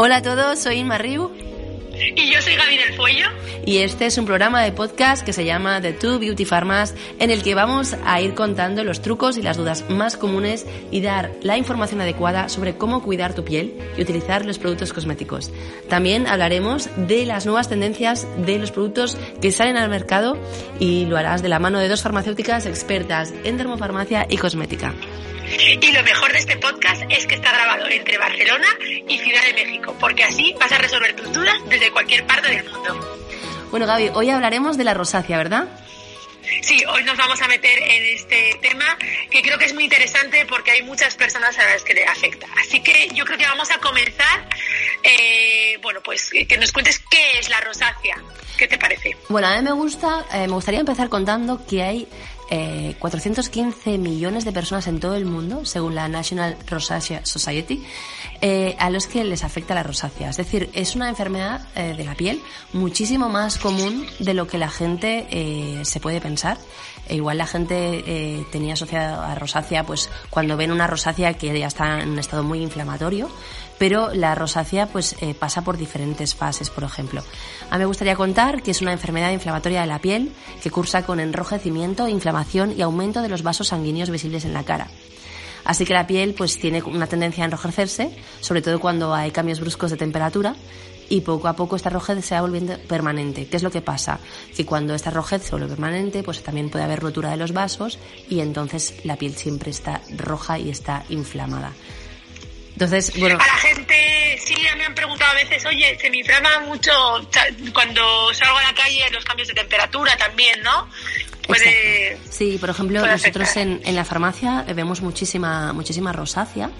Hola a todos, soy Inma Riu. Y yo soy Gaby del Fuello. Y este es un programa de podcast que se llama The Two Beauty Pharmas, en el que vamos a ir contando los trucos y las dudas más comunes y dar la información adecuada sobre cómo cuidar tu piel y utilizar los productos cosméticos. También hablaremos de las nuevas tendencias de los productos que salen al mercado y lo harás de la mano de dos farmacéuticas expertas en dermofarmacia y cosmética. Y lo mejor de este podcast es que está grabado entre Barcelona y Ciudad de México, porque así vas a resolver tus dudas desde cualquier parte del mundo. Bueno, Gaby, hoy hablaremos de la rosácea, ¿verdad? Sí, hoy nos vamos a meter en este tema que creo que es muy interesante porque hay muchas personas a las que le afecta. Así que yo creo que vamos a comenzar, eh, bueno, pues que nos cuentes qué es la rosácea. ¿Qué te parece? Bueno, a mí me gusta, eh, me gustaría empezar contando que hay 415 eh, millones de personas en todo el mundo, según la National Rosacea Society, eh, a los que les afecta la rosácea. Es decir, es una enfermedad eh, de la piel muchísimo más común de lo que la gente se puede pensar. E igual la gente tenía asociada a rosácea, pues cuando ven una rosácea que ya está en un estado muy inflamatorio, pero la rosácea pues eh, pasa por diferentes fases, por ejemplo. A mí me gustaría contar que es una enfermedad inflamatoria de la piel que cursa con enrojecimiento, inflamación y aumento de los vasos sanguíneos visibles en la cara. Así que la piel pues tiene una tendencia a enrojecerse, sobre todo cuando hay cambios bruscos de temperatura y poco a poco esta rojez se va volviendo permanente. ¿Qué es lo que pasa? Que cuando esta rojez se vuelve permanente, pues también puede haber rotura de los vasos y entonces la piel siempre está roja y está inflamada. Entonces, bueno. A la gente, sí, me han preguntado a veces, oye, se me inflama mucho cuando salgo a la calle, los cambios de temperatura también, ¿no? Puede, sí, por ejemplo, nosotros en, en, la farmacia vemos muchísima, muchísima rosácea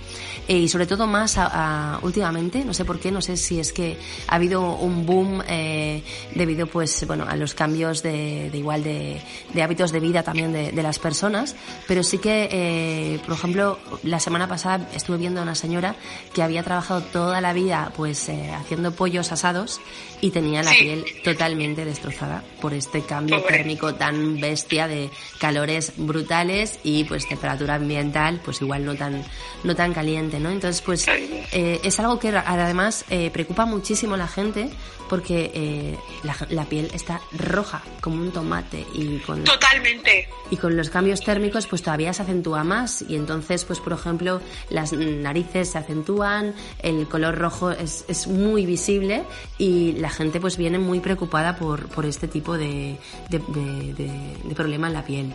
eh, y sobre todo más a, últimamente, no sé por qué, no sé si es que ha habido un boom eh, debido pues bueno a los cambios de, de igual de, de, hábitos de vida también de, de las personas, pero sí que eh, por ejemplo la semana pasada estuve viendo a una señora que había trabajado toda la vida pues eh, haciendo pollos asados y tenía la piel totalmente destrozada por este cambio térmico tan bestia de calores brutales y pues temperatura ambiental pues igual no tan no tan caliente no entonces pues eh, es algo que además eh, preocupa muchísimo a la gente porque eh, la, piel está roja como un tomate y con totalmente y con los cambios térmicos pues todavía se acentúa más y entonces pues por ejemplo las narices se acentúan el color rojo es, es muy visible y la gente pues viene muy preocupada por, por este tipo de, de, de problema en la piel.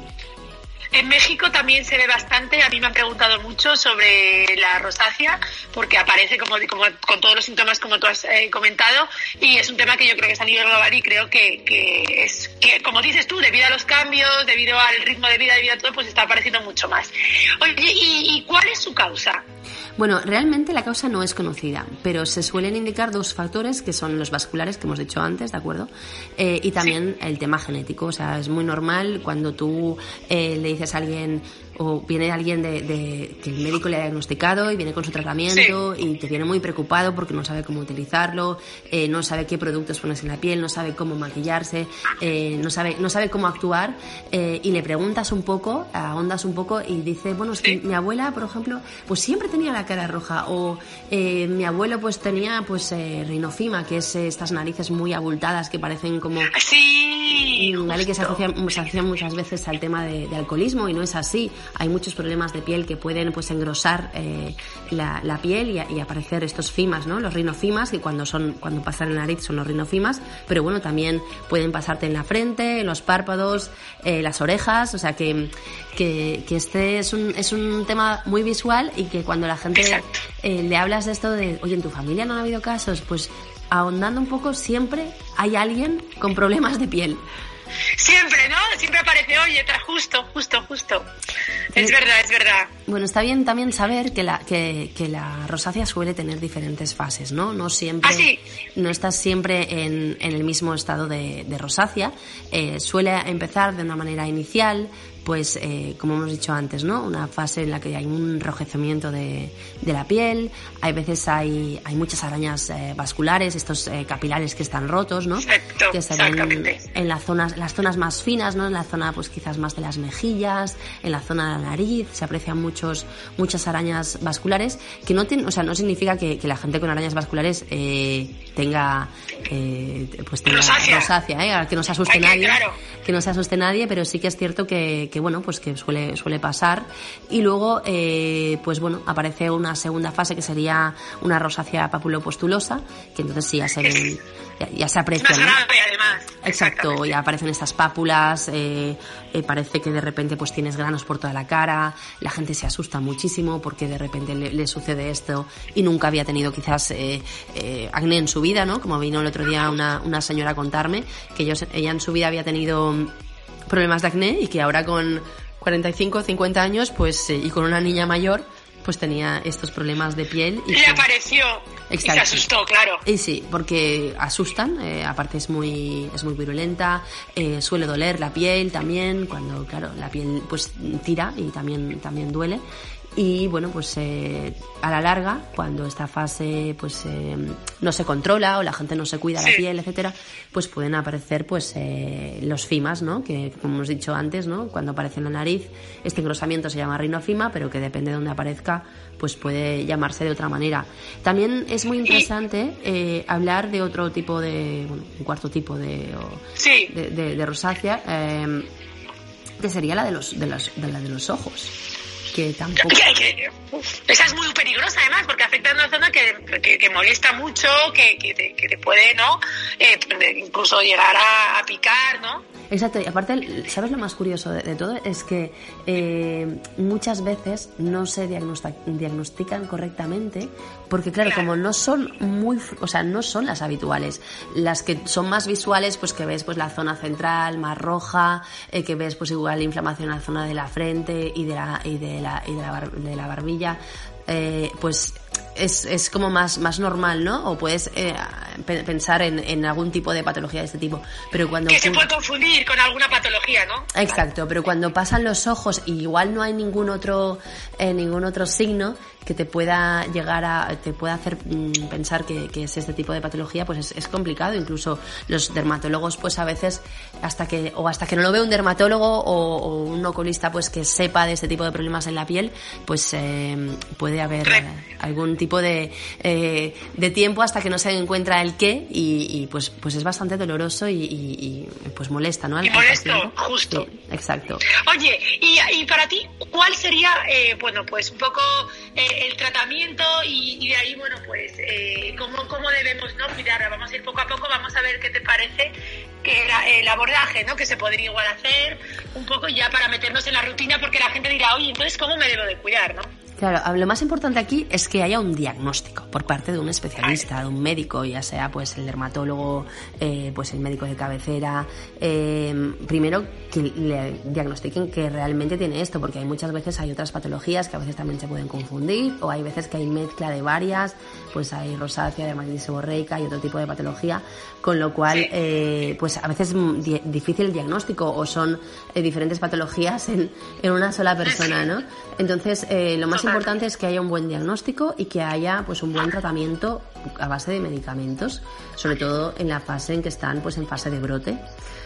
En México también se ve bastante, a mí me han preguntado mucho sobre la rosácea, porque aparece como, como con todos los síntomas como tú has eh, comentado, y es un tema que yo creo que es a nivel global y creo que, que es que, como dices tú, debido a los cambios, debido al ritmo de vida, debido a todo, pues está apareciendo mucho más. Oye, ¿y, y cuál es su causa? Bueno, realmente la causa no es conocida, pero se suelen indicar dos factores que son los vasculares que hemos dicho antes, ¿de acuerdo? Eh, y también el tema genético. O sea, es muy normal cuando tú eh, le dices a alguien, o viene alguien de, que el médico le ha diagnosticado y viene con su tratamiento y te viene muy preocupado porque no sabe cómo utilizarlo, eh, no sabe qué productos pones en la piel, no sabe cómo maquillarse, eh, no sabe no sabe cómo actuar eh, y le preguntas un poco, ahondas un poco y dice, bueno, es que mi abuela, por ejemplo, pues siempre tenía la cara roja o mi abuelo pues tenía pues rinofima, que es estas narices muy abultadas que parecen como... Sí. ¿Vale? Que se asocia, se muchas veces al tema de, de alcoholismo y no es así hay muchos problemas de piel que pueden pues engrosar eh, la, la, piel y, y, aparecer estos fimas, ¿no? Los rinofimas, que cuando son, cuando pasan en la nariz son los rinofimas, pero bueno, también pueden pasarte en la frente, en los párpados, eh, las orejas, o sea que, que, que, este es un, es un tema muy visual y que cuando la gente eh, le hablas de esto de, oye, en tu familia no ha habido casos, pues ahondando un poco siempre hay alguien con problemas de piel. Siempre, ¿no? Siempre aparece, oye, justo, justo, justo. Es eh, verdad, es verdad. Bueno, está bien también saber que la, que, que la rosácea suele tener diferentes fases, ¿no? No siempre, ¿Ah, no estás siempre en, en, el mismo estado de, de rosácea. Eh, suele empezar de una manera inicial, pues eh, como hemos dicho antes, ¿no? Una fase en la que hay un enrojecimiento de, de la piel, hay veces hay, hay muchas arañas eh, vasculares, estos eh, capilares que están rotos, ¿no? Exacto, que se ven en las zonas, las zonas más finas, ¿no? En la zona, pues quizás más de las mejillas, en la zona de la nariz, se aprecian mucho muchos, muchas arañas vasculares, que no tiene, o sea, no significa que, la gente con arañas vasculares eh, tenga, pues tenga rosácea, ¿eh? que no se asuste nadie, que no se asuste nadie, pero sí que es cierto que, que bueno, pues que suele, suele pasar. Y luego, eh, pues bueno, aparece una segunda fase que sería una rosácea papulopostulosa, que entonces sí ya se ven, ya, se aprecia. además. Exacto, ya aparecen estas pápulas, eh, eh, parece que de repente pues tienes granos por toda la cara, la gente se asusta muchísimo porque de repente le, sucede esto y nunca había tenido quizás eh, eh, acné en su vida, ¿no? Como vino el otro día una, una señora a contarme que ellos, ella en su vida había tenido problemas de acné y que ahora con 45 50 años pues y con una niña mayor pues tenía estos problemas de piel. Y Le apareció. Y se asustó, claro. Y sí, porque asustan, eh, aparte es muy, es muy virulenta, eh, suele doler la piel también, cuando, claro, la piel pues tira y también, también duele y bueno pues eh, a la larga cuando esta fase pues eh, no se controla o la gente no se cuida la piel etcétera pues pueden aparecer pues eh, los fimas no que como hemos dicho antes no cuando aparece en la nariz este engrosamiento se llama rinofima pero que depende de dónde aparezca pues puede llamarse de otra manera. También es muy interesante hablar de otro tipo de bueno, un cuarto tipo de de, de, rosácea que sería la de los de los de la de los ojos esa es muy peligrosa además porque afecta a una zona que, que, molesta mucho, que, te, te puede, ¿no? Eh, incluso llegar a, a picar, ¿no? Exacto, y aparte, ¿sabes lo más curioso de, todo? Es que eh, muchas veces no se diagnostican correctamente porque, claro, como no son muy, o sea, no son las habituales. Las que son más visuales, pues que ves pues la zona central más roja, eh, que ves pues igual inflamación en la zona de la frente y de la, y de la, y de la, de la barbilla, eh, pues es, es como más, más normal, ¿no? O puedes eh, pensar en, en, algún tipo de patología de este tipo. Pero cuando que se puede confundir con alguna patología, ¿no? Exacto, pero cuando pasan los ojos y igual no hay ningún otro, eh, ningún otro signo, que te pueda llegar a, te pueda hacer mm, pensar que, que, es este tipo de patología, pues es, es, complicado. Incluso los dermatólogos, pues a veces, hasta que, o hasta que no lo ve un dermatólogo o, un oculista, pues que sepa de este tipo de problemas en la piel, pues eh, puede haber algún tipo de, eh, de tiempo hasta que no se encuentra el qué y, pues, pues es bastante doloroso y, pues molesta, ¿no? y molesto, justo. exacto. Oye, y, y para ti, ¿cuál sería, eh, bueno, pues un poco el tratamiento y, de ahí, bueno, pues eh, ¿cómo, cómo, debemos no cuidar. Vamos a ir poco a poco, vamos a ver qué te parece que era el abordaje, ¿no? Que se podría igual hacer un poco ya para meternos en la rutina porque la gente dirá, oye, entonces ¿cómo me debo de cuidar, no? Claro, lo más importante aquí es que haya un diagnóstico por parte de un especialista, de un médico, ya sea pues el dermatólogo, eh, pues el médico de cabecera. Eh, primero que le diagnostiquen que realmente tiene esto, porque hay muchas veces hay otras patologías que a veces también se pueden confundir, o hay veces que hay mezcla de varias, pues hay rosácea, dermatitis seborreica y otro tipo de patología, con lo cual eh, pues a veces es difícil el diagnóstico o son diferentes patologías en, en, una sola persona, ¿no? Entonces lo más importante es que haya un buen diagnóstico y que haya pues un buen tratamiento a base de medicamentos, sobre todo en la fase en que están pues en fase de brote.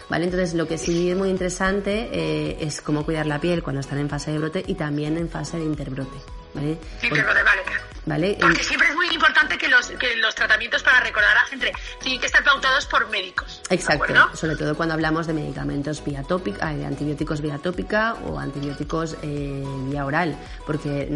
¿Vale? Entonces lo que sí es muy interesante eh, es cómo cuidar la piel cuando están en fase de brote y también en fase de interbrote. ¿vale? Interbrote, vale. Porque siempre es muy importante que los, que los tratamientos para recordar a la gente tienen que estar pautados por médicos. Exacto, sobre todo cuando hablamos de medicamentos vía tópica, de antibióticos vía tópica o antibióticos eh, vía oral, porque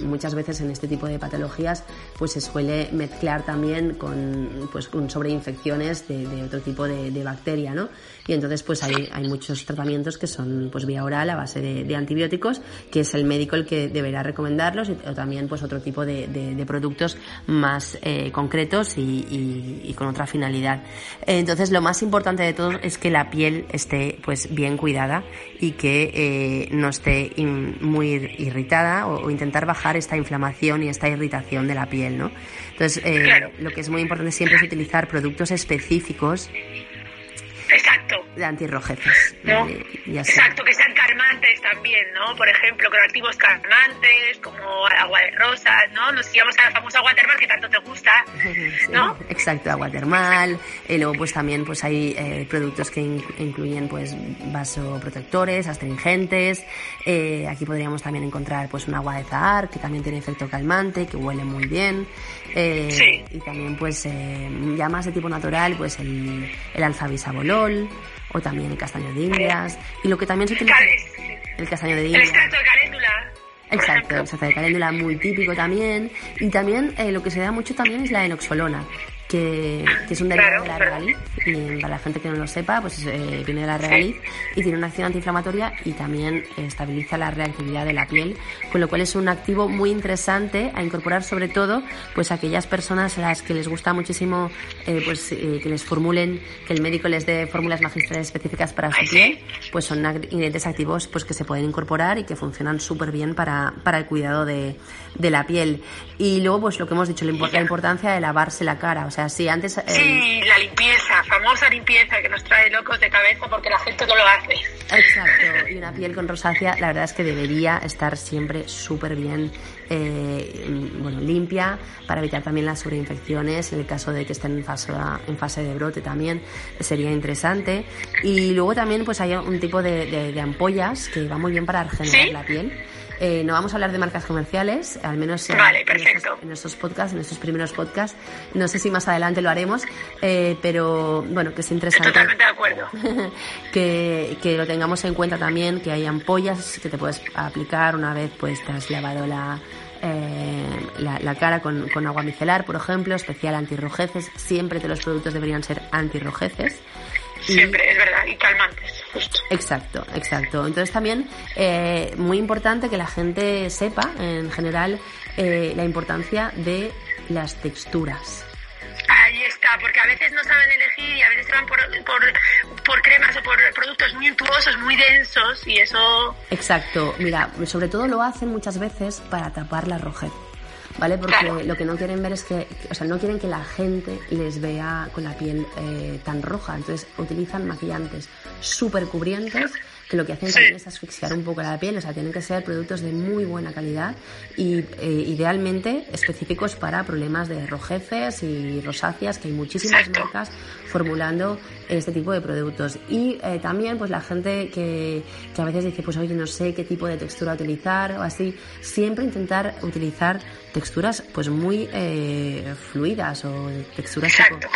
mm, muchas veces en este tipo de patologías pues se suele mezclar también con, pues, con sobreinfecciones de, otro tipo de, de, bacteria, ¿no? Y entonces pues hay, hay muchos tratamientos que son pues vía oral a base de, antibióticos, que es el médico el que deberá recomendarlos, o también pues otro tipo de de, productos más eh, concretos y, con otra finalidad. Entonces, lo más importante de todo es que la piel esté pues bien cuidada y que eh, no esté muy irritada o, intentar bajar esta inflamación y esta irritación de la piel, ¿no? Entonces, eh, lo que es muy importante siempre es utilizar productos específicos Exacto. De antirrojeces. Exacto, que sean calmantes también, ¿no? Por ejemplo, con activos calmantes, como agua de rosas, ¿no? Nos íbamos a la famosa agua termal que tanto te gusta, ¿no? exacto, agua termal. Y luego, pues también pues hay eh, productos que incluyen pues vasoprotectores, astringentes. Eh, aquí podríamos también encontrar pues un agua de zahar que también tiene efecto calmante, que huele muy bien. Eh, y también pues ya más de tipo natural, pues el, el alfa bisabolol o también el castaño de indias. Y lo que también se utiliza... El castaño de indias. El extracto de caléndula. Exacto, el extracto de caléndula muy típico también. Y también eh, lo que se da mucho también es la enoxolona, que, es un derivado de la regaliz. Y para la gente que no lo sepa, pues eh, viene de la regaliz y tiene una acción antiinflamatoria y también estabiliza la reactividad de la piel, con lo cual es un activo muy interesante a incorporar sobre todo pues a aquellas personas a las que les gusta muchísimo eh, pues eh, que les formulen, que el médico les dé fórmulas magistrales específicas para su piel, pues son ingredientes activos pues que se pueden incorporar y que funcionan súper bien para, para el cuidado de, de la piel. Y luego pues lo que hemos dicho, la, la importancia de lavarse la cara, o sea, sí, antes... Eh, sí, la limpieza, famosa limpieza que nos trae locos de cabeza porque la gente no lo hace. Exacto, y una piel con rosácea, la verdad es que debería estar siempre súper bien eh, bueno, limpia para evitar también las sobreinfecciones. En el caso de que estén en fase, en fase de brote también sería interesante. Y luego también pues hay un tipo de, ampollas que va muy bien para regenerar la piel eh, no vamos a hablar de marcas comerciales, al menos en, estos, podcasts, en estos primeros podcasts. No sé si más adelante lo haremos, eh, pero bueno, que es interesante. Totalmente de acuerdo. que, que, lo tengamos en cuenta también, que hay ampollas que te puedes aplicar una vez pues te has lavado la, eh, la, cara con, con, agua micelar, por ejemplo, especial antirrojeces. Siempre todos los productos deberían ser antirrojeces. Siempre, es verdad, y calmantes, justo. Exacto, exacto. Entonces también eh, muy importante que la gente sepa, en general, eh, la importancia de las texturas. Ahí está, porque a veces no saben elegir y a veces se van por, por, por cremas o por productos muy untuosos, muy densos y eso... Exacto, mira, sobre todo lo hacen muchas veces para tapar la rojez. ¿Vale? Porque lo que no quieren ver es que, o sea, no quieren que la gente les vea con la piel eh, tan roja. Entonces utilizan maquillantes súper cubrientes que lo que hacen también es asfixiar un poco la piel, o sea, tienen que ser productos de muy buena calidad y eh, idealmente específicos para problemas de rojeces y rosáceas, que hay muchísimas marcas formulando este tipo de productos. Y eh, también, pues la gente que, que a veces dice, pues oye, no sé qué tipo de textura utilizar o así, siempre intentar utilizar texturas pues muy eh, fluidas o texturas Exacto,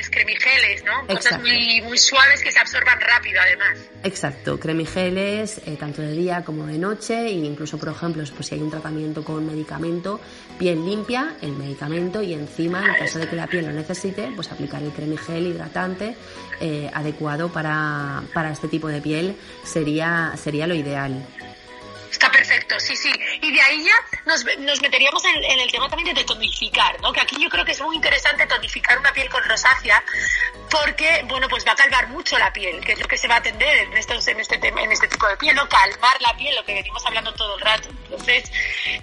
geles, cremigeles, ¿no? Cosas muy, muy suaves que se absorban rápido además. Exacto, cremigeles eh, tanto de día como de noche e incluso por ejemplo pues si hay un tratamiento con medicamento, piel limpia, el medicamento y encima en caso de que la piel lo necesite pues aplicar el cremigel hidratante eh, adecuado para, para este tipo de piel sería, sería lo ideal. Perfecto, sí, sí. Y de ahí ya nos, nos meteríamos en, el tema también de tonificar, ¿no? Que aquí yo creo que es muy interesante tonificar una piel con rosácea porque, bueno, pues va a calmar mucho la piel, que es lo que se va a atender en, estos, en, este, en este tipo de piel, ¿no? Calmar la piel, lo que venimos hablando todo el rato. Entonces,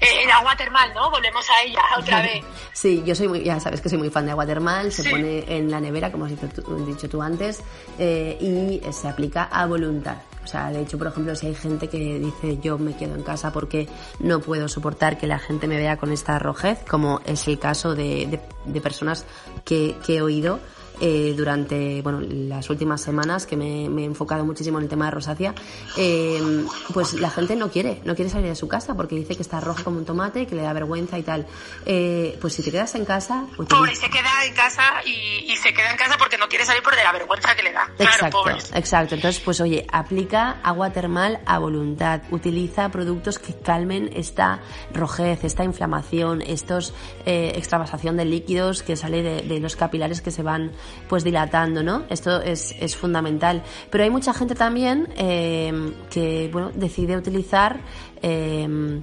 eh, el agua termal, ¿no? Volvemos a ella otra vez. Sí, yo soy muy, ya sabes que soy muy fan de agua termal, se pone en la nevera, como has dicho tú, dicho tú antes, eh, y se aplica a voluntad. O sea, de hecho, por ejemplo, si hay gente que dice yo me quedo en casa porque no puedo soportar que la gente me vea con esta rojez, como es el caso de, de, personas que, que he oído, eh, durante bueno, las últimas semanas que me, he enfocado muchísimo en el tema de rosácea, eh, pues la gente no quiere, no quiere salir de su casa porque dice que está roja como un tomate, que le da vergüenza y tal. Eh, pues si te quedas en casa... Pues pobre, se queda en casa y, se queda en casa porque no quiere salir por de la vergüenza que le da. Exacto, exacto. Entonces, pues oye, aplica agua termal a voluntad, utiliza productos que calmen esta rojez, esta inflamación, estos extravasación de líquidos que sale de, de los capilares que se van pues dilatando, ¿no? Esto es, es fundamental. Pero hay mucha gente también eh, que, bueno, decide utilizar eh,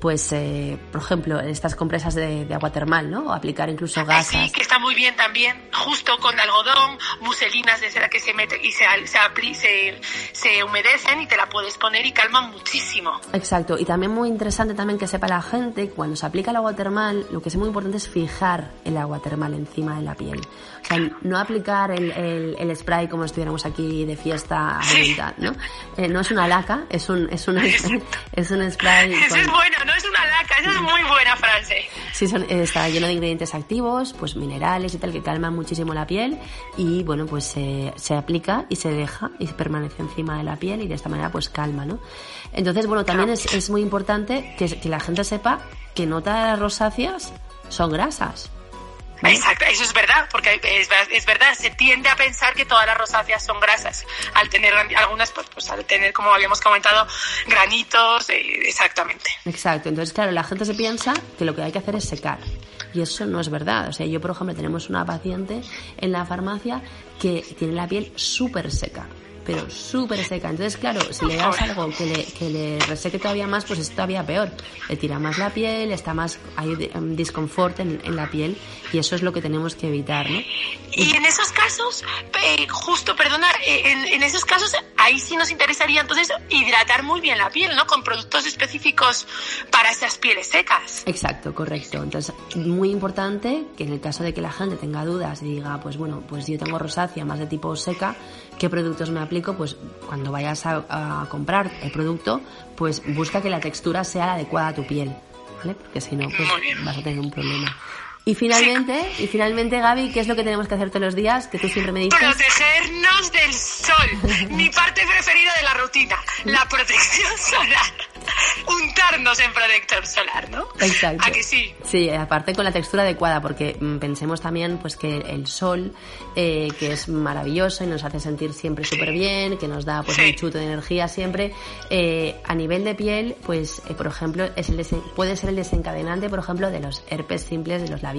pues, eh, por ejemplo, estas compresas de, agua termal, ¿no? O aplicar incluso gasas. Sí, que está muy bien también, justo con algodón, muselinas de seda que se mete y se, se, se, humedecen y te la puedes poner y calman muchísimo. Exacto, y también muy interesante también que sepa la gente, cuando se aplica el agua termal, lo que es muy importante es fijar el agua termal encima de la piel. O sea, no aplicar el, el, spray como estuviéramos aquí de fiesta a ¿no? Eh, no es una laca, es un, es un, es un spray. Eso es bueno, no es una laca, esa es muy buena frase. Sí, son, está lleno de ingredientes activos, pues minerales y tal, que calman muchísimo la piel y bueno, pues se aplica y se deja y permanece encima de la piel y de esta manera pues calma, ¿no? Entonces, bueno, también es, es muy importante que, que la gente sepa que no todas las rosáceas son grasas. Exacto, eso es verdad, porque es, es, verdad, se tiende a pensar que todas las rosáceas son grasas, al tener algunas, pues, pues al tener, como habíamos comentado, granitos, eh, exactamente. Exacto, entonces claro, la gente se piensa que lo que hay que hacer es secar, y eso no es verdad. O sea, yo, por ejemplo, tenemos una paciente en la farmacia que tiene la piel súper seca pero súper seca. Entonces, claro, si le das algo que le, que le reseque todavía más, pues es todavía peor. Le tira más la piel, está más, hay um, disconfort en, en, la piel y eso es lo que tenemos que evitar, ¿no? Y en esos casos, eh, justo, perdona, eh, en, en, esos casos, ahí sí nos interesaría entonces hidratar muy bien la piel, ¿no? Con productos específicos para esas pieles secas. Exacto, correcto. Entonces, muy importante que en el caso de que la gente tenga dudas y diga, pues bueno, pues yo tengo rosácea más de tipo seca, ¿qué productos me aplico? pues cuando vayas a, comprar el producto, pues busca que la textura sea la adecuada a tu piel, ¿vale? Porque si no, pues vas a tener un problema. Y finalmente, y finalmente, Gaby, ¿qué es lo que tenemos que hacer todos los días? Que tú siempre me dices. Protegernos del sol. Mi parte preferida de la rutina, la protección solar. Untarnos en protector solar, ¿no? Exacto. ¿A que sí? Sí, aparte con la textura adecuada, porque mm, pensemos también pues que el sol, eh, que es maravilloso y nos hace sentir siempre súper bien, que nos da pues un chuto de energía siempre, eh, a nivel de piel, pues eh, por ejemplo, es el puede ser el desencadenante, por ejemplo, de los herpes simples de los labios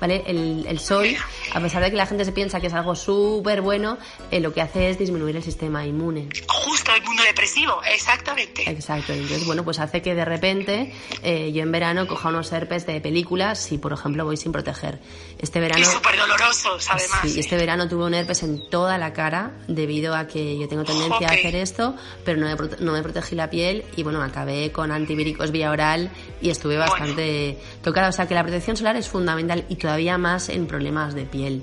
¿vale? El, sol, a pesar de que la gente se piensa que es algo súper bueno, eh, lo que hace es disminuir el sistema inmune. Justo, el depresivo, exactamente. Exacto, entonces, bueno, pues hace que de repente eh, yo en verano coja unos herpes de películas si, por ejemplo, voy sin proteger. Este verano... Y súper dolorosos, además. Sí, este verano tuve un herpes en toda la cara debido a que yo tengo tendencia a hacer esto, pero no me, no me protegí la piel y, bueno, acabé con antivíricos vía oral y estuve bastante tocada. O sea, que la protección solar es fundamental y todavía más en problemas de piel.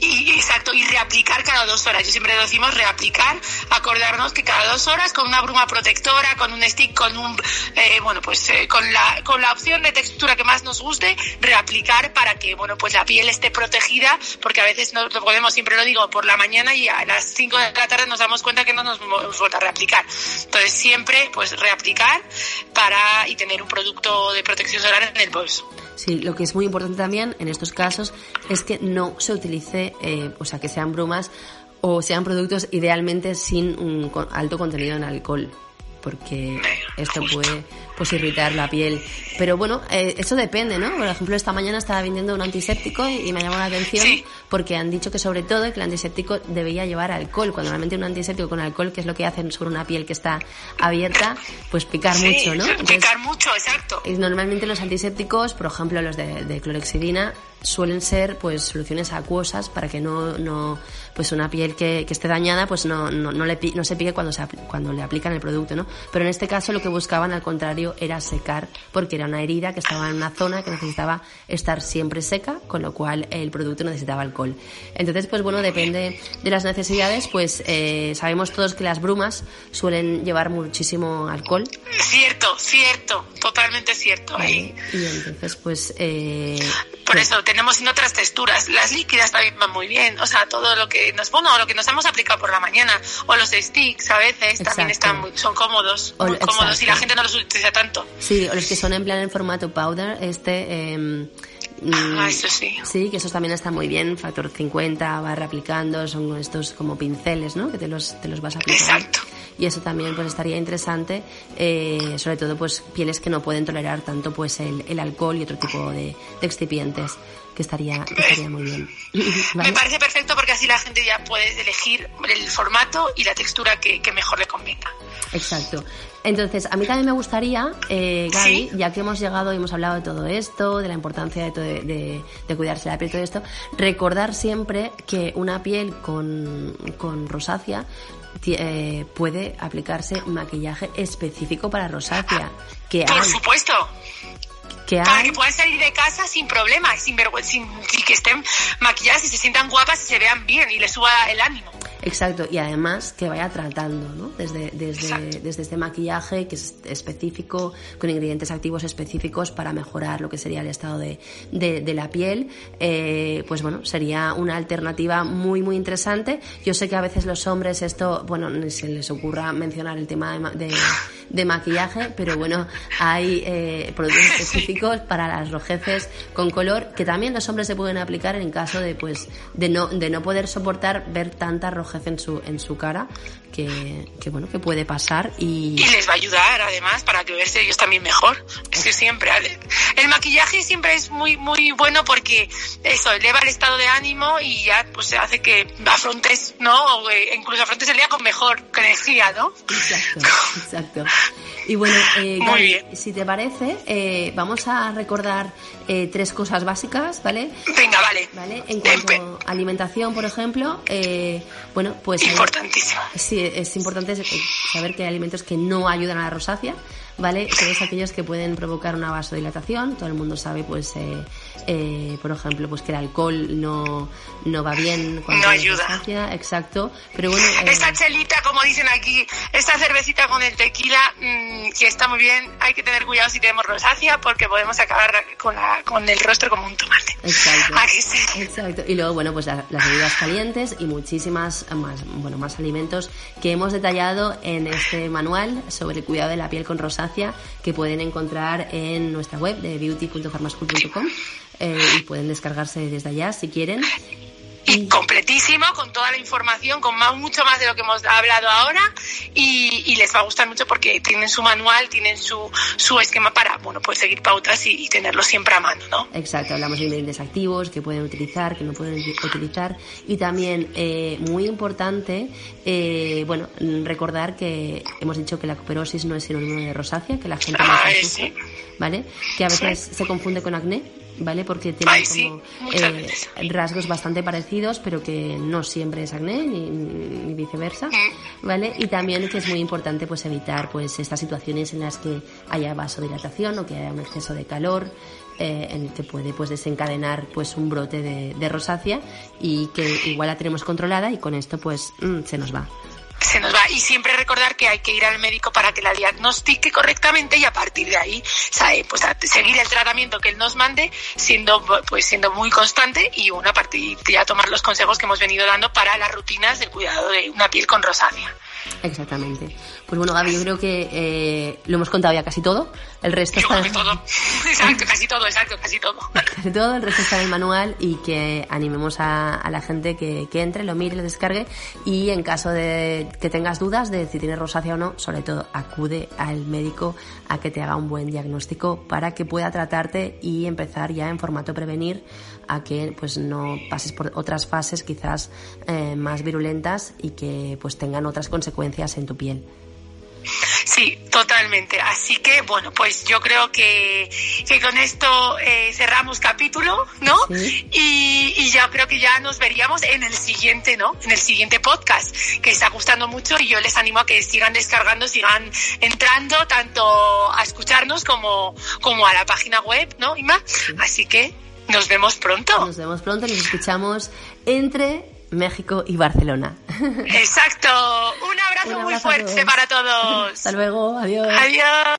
Y, exacto, y reaplicar cada dos horas. Yo siempre decimos reaplicar, acordarnos que cada dos horas con una bruma protectora, con un stick, con un, eh, bueno, pues eh, con, la, con la opción de textura que más nos guste, reaplicar para que, bueno, pues la piel esté protegida, porque a veces no lo podemos, siempre lo digo, por la mañana y a las 5 de la tarde nos damos cuenta que no nos vamos a reaplicar. Entonces siempre, pues reaplicar para, y tener un producto de protección solar en el bolso. Sí, lo que es muy importante también en estos casos es que no se utilice, eh, o sea, que sean bromas o sean productos idealmente sin un alto contenido en alcohol porque esto puede pues irritar la piel. Pero bueno, eh, eso depende, ¿no? Por ejemplo, esta mañana estaba vendiendo un antiséptico y, me llamó la atención porque han dicho que sobre todo que el antiséptico debería llevar alcohol, cuando realmente un antiséptico con alcohol, que es lo que hacen sobre una piel que está abierta, pues picar mucho, ¿no? picar mucho, exacto. Y normalmente los antisépticos, por ejemplo, los de, de clorexidina, suelen ser pues soluciones acuosas para que no, no pues una piel que, que esté dañada pues no, no, no, le, no se pique cuando, se, cuando le aplican el producto, ¿no? Pero en este caso lo que buscaban al contrario era secar porque era una herida que estaba en una zona que necesitaba estar siempre seca, con lo cual el producto necesitaba alcohol. Entonces pues bueno, depende de las necesidades, pues eh, sabemos todos que las brumas suelen llevar muchísimo alcohol. Cierto, cierto, totalmente cierto. Y entonces pues... Eh, Por pues eso tenemos en otras texturas. Las líquidas también van muy bien. O sea, todo lo que nos, bueno, lo que nos hemos aplicado por la mañana. O los sticks a veces también están son cómodos. muy cómodos y la gente no los utiliza tanto. Sí, o los que son en plan en formato powder, este... Eh, Ah, eso sí. Sí, que esos también están muy bien, factor 50, va reaplicando, son estos como pinceles, ¿no? Que te los, te los vas aplicando. Exacto. Y eso también pues estaría interesante, eh, sobre todo pues pieles que no pueden tolerar tanto pues el, el alcohol y otro tipo de, de excipientes. Que estaría, estaría muy bien. Me parece perfecto porque así la gente ya puede elegir el formato y la textura que, mejor le convenga. Exacto. Entonces, a mí también me gustaría, eh, Gaby, ya que hemos llegado y hemos hablado de todo esto, de la importancia de, de, cuidarse la piel y todo esto, recordar siempre que una piel con, con rosácea eh, puede aplicarse maquillaje específico para rosácea. Que Por supuesto. Que para que puedan salir de casa sin problemas, sin vergüenza, sin, que estén maquilladas y se sientan guapas y se vean bien y les suba el ánimo. Exacto, y además que vaya tratando, ¿no? Desde, desde, desde este maquillaje que es específico, con ingredientes activos específicos para mejorar lo que sería el estado de, de, la piel, eh, pues bueno, sería una alternativa muy, muy interesante. Yo sé que a veces los hombres esto, bueno, ni se les ocurra mencionar el tema de, de, maquillaje, pero bueno, hay eh, productos específicos para las rojeces con color que también los hombres se pueden aplicar en caso de, pues, de no, de no poder soportar ver tanta rojez en su, en su cara que, que, bueno, que puede pasar y... Y les va a ayudar además para que verse ellos también mejor. Es que siempre, el maquillaje siempre es muy, muy bueno porque eso eleva el estado de ánimo y ya pues se hace que afrontes, ¿no? O eh, incluso afrontes el día con mejor energía, ¿no? Exacto, exacto. Y bueno, eh, si te parece, eh, vamos a recordar eh, tres cosas básicas, ¿vale? Venga, vale. ¿Vale? En cuanto a alimentación, por ejemplo, eh, bueno, pues... Importantísimo. sí, es importante saber que hay alimentos que no ayudan a la rosácea, ¿vale? Todos aquellos que pueden provocar una vasodilatación, todo el mundo sabe, pues... Eh, eh, por ejemplo, pues que el alcohol no, no va bien. no ayuda. exacto. Pero bueno. Eh, esta chelita, como dicen aquí, esta cervecita con el tequila, mm, que está muy bien, hay que tener cuidado si tenemos rosácea porque podemos acabar con, la, con el rostro como un tomate. Exacto. Exacto. Y luego, bueno, pues las bebidas calientes y muchísimas más, bueno, más alimentos que hemos detallado en este manual sobre el cuidado de la piel con rosácea que pueden encontrar en nuestra web de beauty.farmaschool.com eh, y pueden descargarse desde allá si quieren. Y completísimo, con toda la información, con mucho más de lo que hemos hablado ahora y, les va a gustar mucho porque tienen su manual, tienen su, su esquema para, bueno, pues seguir pautas y, tenerlo siempre a mano, ¿no? Exacto, hablamos de ingredientes activos que pueden utilizar, que no pueden utilizar y también, eh, muy importante, eh, bueno, recordar que hemos dicho que la cuperosis no es sinónimo de rosácea, que la gente no sí. ¿vale? Que a veces se confunde con acné ¿vale? Porque tienen como eh, rasgos bastante parecidos, pero que no siempre es acné ni, viceversa, mm. ¿vale? Y también que es muy importante pues evitar pues estas situaciones en las que haya vasodilatación o que haya un exceso de calor, eh, en el que puede pues desencadenar pues un brote de, de, rosácea y que igual la tenemos controlada y con esto pues mm, se nos va se nos va. Y siempre recordar que hay que ir al médico para que la diagnostique correctamente y a partir de ahí, ¿sabe? pues seguir el tratamiento que él nos mande, siendo pues siendo muy constante y una partir ya tomar los consejos que hemos venido dando para las rutinas del cuidado de una piel con rosácea. Exactamente. Pues bueno, Gaby, yo creo que eh, lo hemos contado ya casi todo. El resto está... Casi todo. Exacto, casi todo, exacto, casi todo. Casi todo, el resto está en el manual y que animemos a, la gente que, que, entre, lo mire, lo descargue y en caso de que tengas dudas de si tienes rosácea o no, sobre todo acude al médico a que te haga un buen diagnóstico para que pueda tratarte y empezar ya en formato prevenir a que pues no pases por otras fases quizás eh, más virulentas y que pues tengan otras consecuencias en tu piel. Sí, totalmente. Así que, bueno, pues yo creo que, que con esto eh, cerramos capítulo, ¿no? Y, y yo creo que ya nos veríamos en el siguiente, ¿no? En el siguiente podcast, que está gustando mucho y yo les animo a que sigan descargando, sigan entrando tanto a escucharnos como, como a la página web, ¿no, Ima? Así que nos vemos pronto. Nos vemos pronto, nos escuchamos entre México y Barcelona. Exacto. Un abrazo, muy fuerte para todos. Hasta luego. Adiós. Adiós.